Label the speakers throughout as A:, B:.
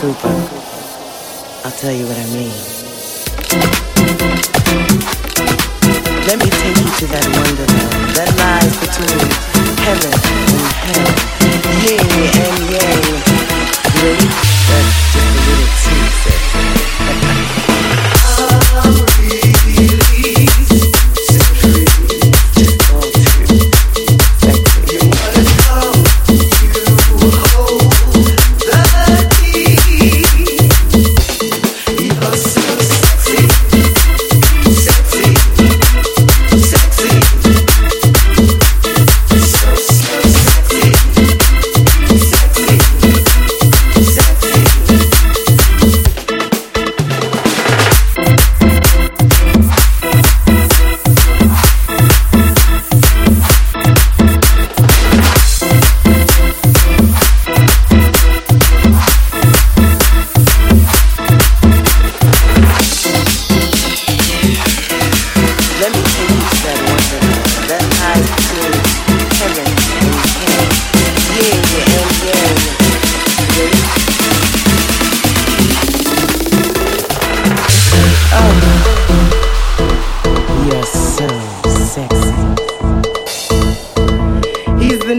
A: Cooper. I'll tell you what I mean. Let me take you to that wonderland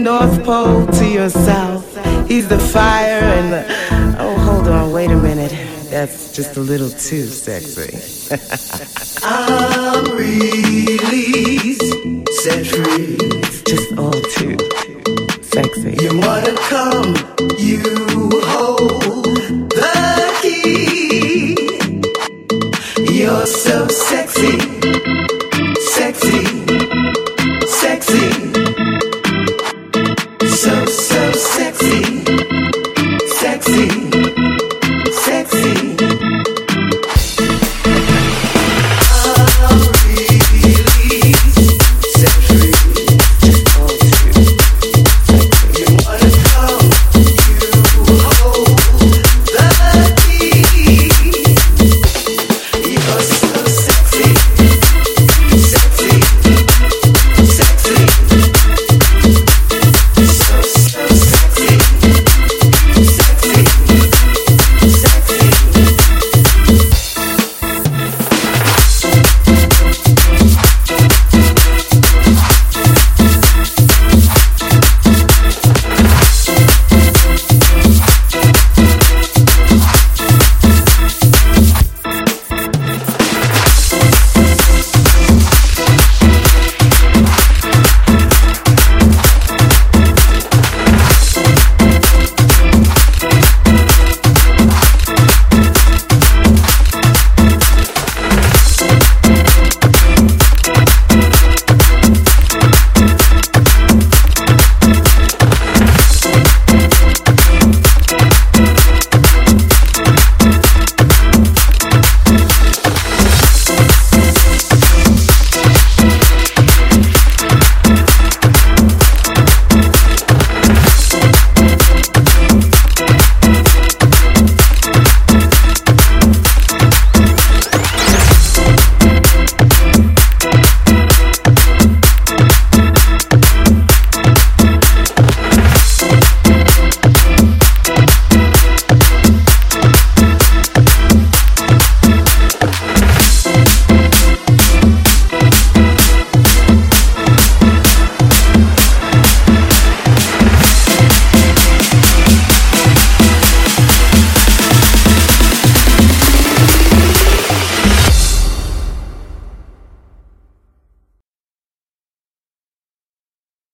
A: North Pole to your south. He's the fire and the. Oh, hold on, wait a minute. That's just a little too sexy.
B: I'm released, set free.
A: It's just all too sexy.
B: You wanna come, you